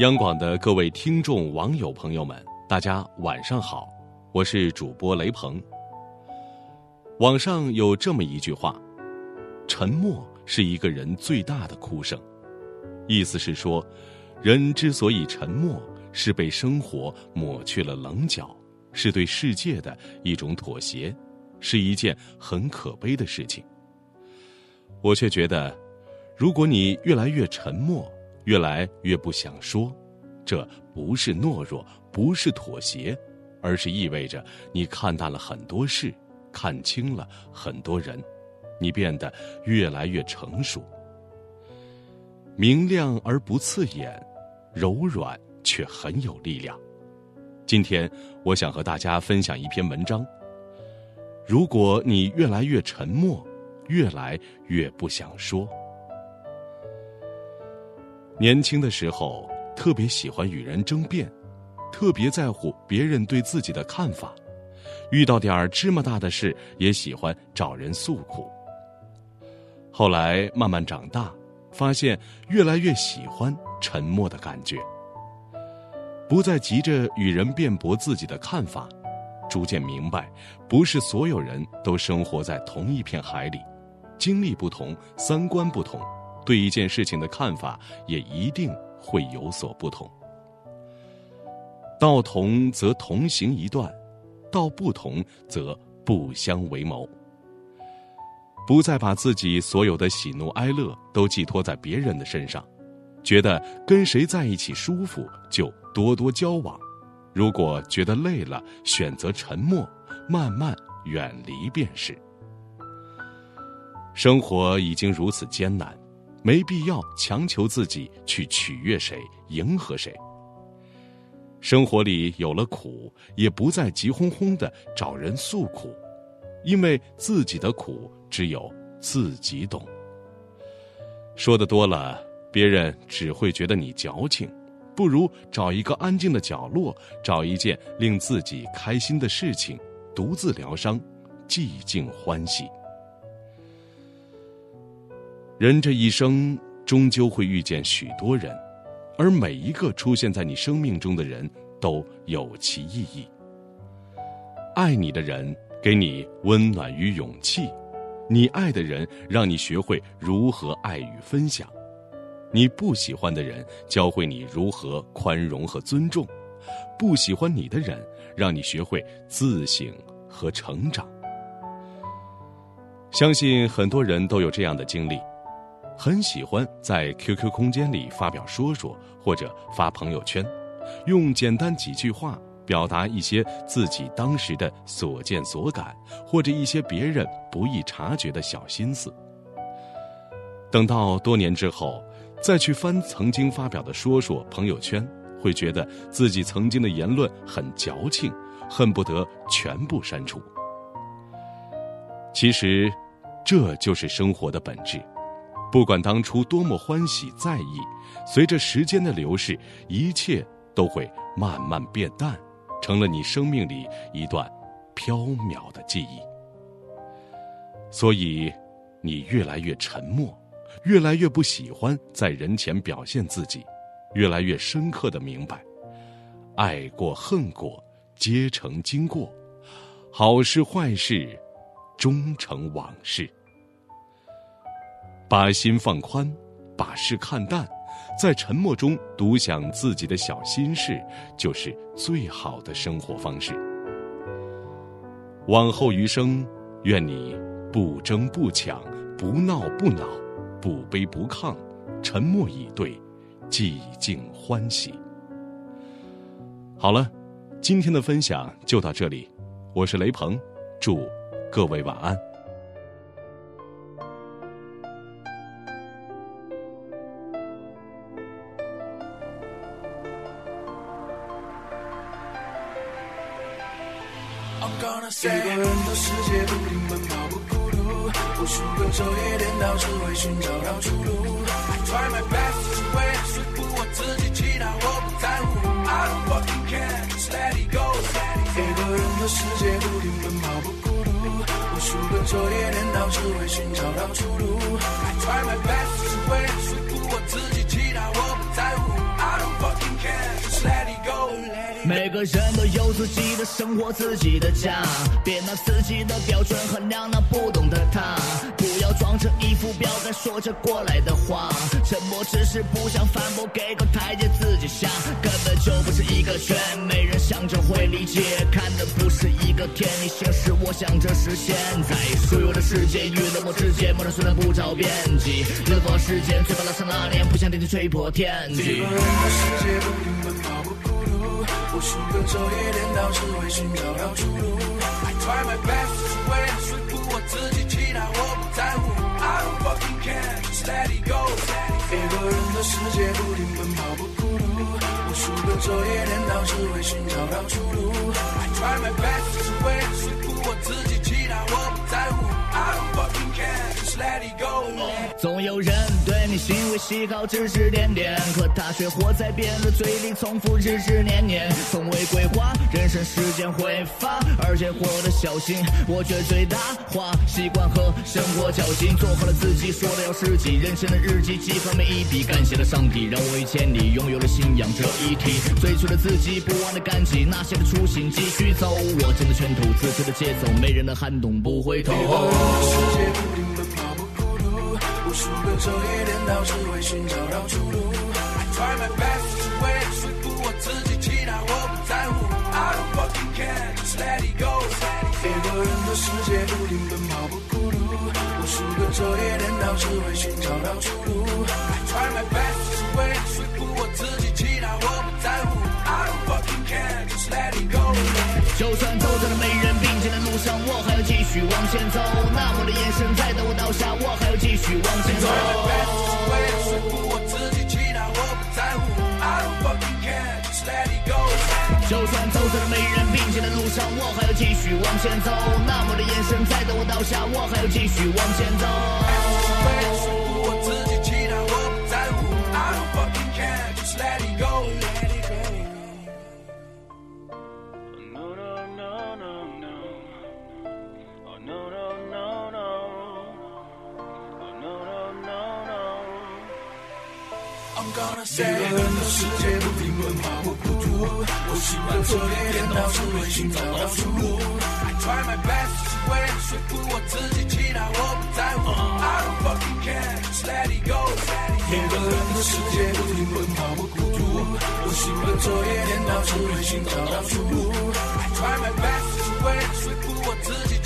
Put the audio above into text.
央广的各位听众、网友朋友们，大家晚上好，我是主播雷鹏。网上有这么一句话：“沉默是一个人最大的哭声。”意思是说，人之所以沉默，是被生活抹去了棱角，是对世界的一种妥协，是一件很可悲的事情。我却觉得，如果你越来越沉默，越来越不想说，这不是懦弱，不是妥协，而是意味着你看淡了很多事，看清了很多人，你变得越来越成熟。明亮而不刺眼，柔软却很有力量。今天，我想和大家分享一篇文章。如果你越来越沉默，越来越不想说。年轻的时候，特别喜欢与人争辩，特别在乎别人对自己的看法，遇到点儿芝麻大的事，也喜欢找人诉苦。后来慢慢长大，发现越来越喜欢沉默的感觉，不再急着与人辩驳自己的看法，逐渐明白，不是所有人都生活在同一片海里，经历不同，三观不同。对一件事情的看法也一定会有所不同。道同则同行一段，道不同则不相为谋。不再把自己所有的喜怒哀乐都寄托在别人的身上，觉得跟谁在一起舒服就多多交往。如果觉得累了，选择沉默，慢慢远离便是。生活已经如此艰难。没必要强求自己去取悦谁、迎合谁。生活里有了苦，也不再急哄哄的找人诉苦，因为自己的苦只有自己懂。说的多了，别人只会觉得你矫情，不如找一个安静的角落，找一件令自己开心的事情，独自疗伤，寂静欢喜。人这一生终究会遇见许多人，而每一个出现在你生命中的人都有其意义。爱你的人给你温暖与勇气，你爱的人让你学会如何爱与分享，你不喜欢的人教会你如何宽容和尊重，不喜欢你的人让你学会自省和成长。相信很多人都有这样的经历。很喜欢在 QQ 空间里发表说说，或者发朋友圈，用简单几句话表达一些自己当时的所见所感，或者一些别人不易察觉的小心思。等到多年之后，再去翻曾经发表的说说朋友圈，会觉得自己曾经的言论很矫情，恨不得全部删除。其实，这就是生活的本质。不管当初多么欢喜在意，随着时间的流逝，一切都会慢慢变淡，成了你生命里一段飘渺的记忆。所以，你越来越沉默，越来越不喜欢在人前表现自己，越来越深刻的明白，爱过恨过皆成经过，好事坏事终成往事。把心放宽，把事看淡，在沉默中独享自己的小心事，就是最好的生活方式。往后余生，愿你不争不抢，不闹不恼，不卑不亢，沉默以对，寂静欢喜。好了，今天的分享就到这里，我是雷鹏，祝各位晚安。一个人的世界不停奔跑不孤独，无数个昼夜颠倒只为寻找到出路。I try my best to win，说服我自己，其他我不在乎。I don't fucking care，just let it go。一个人的世界不停奔跑不孤独，无数个昼夜颠倒只为寻找到出路。I try my best to win，说服我自己，有自己的生活，自己的家，别拿自己的标准衡量那不懂的他。不要装成一副表在说着过来的话，沉默只是不想反驳，给个台阶自己下，根本就不是一个圈，没人想着会理解，看的不是一个天，你现实，我想着实现，在所有的世界与冷漠之间，陌生虽然不着边际，热火时间，嘴巴拉上拉链，不想电梯吹破天际。世界不停奔跑不孤独，无数个昼夜颠倒，只为寻找到出路。I try my best 只为了说服我自己，其他我不在乎。I don't fucking care, just let it go. 一个人的世界不停奔跑不孤独，无数个昼夜颠倒，只为寻找到出路。I try my best 只为了说服我自己，其他我不在乎。I don't fucking care, just let it go. 总有人对你行为喜好指指点点，可他却活在别人的嘴里，重复日日年年，从未规划人生时间挥发，而且活得小心。我却最大化习惯和生活较劲，做好了自己，说的要实际。人生的日记记好每一笔，感谢了上帝，让我遇见你拥有了信仰这一题。最初的自己不忘的感激，那些的初心继续走，握紧了拳头，自己的节奏，没人能撼动不回头。世界不停奔跑，数个昼夜颠倒，只为寻找到出路。I try my best 只为说服我自己，其他我不在乎。I don't fucking care, just let it go. 一个人的世界不停奔跑不孤独，无数个昼夜颠倒，只为寻找到出路。继续往前走。那么的眼神在等我倒下，我还要继续往前走。就算走在了没人并肩的路上，我还要继续往前走。那么的眼神在等我倒下，我还要继续往前走。I'm gonna say 一个人的世界不停奔跑不孤独，我习惯昼夜颠倒，只为寻找到出路。I try my best 是为了说服我自己，其他我不在乎。I don't fucking care, just let it go. 一个人的世界不停奔跑不孤独，我习惯昼夜颠倒，只为寻找到出路。I try my best 是为了说服我自己，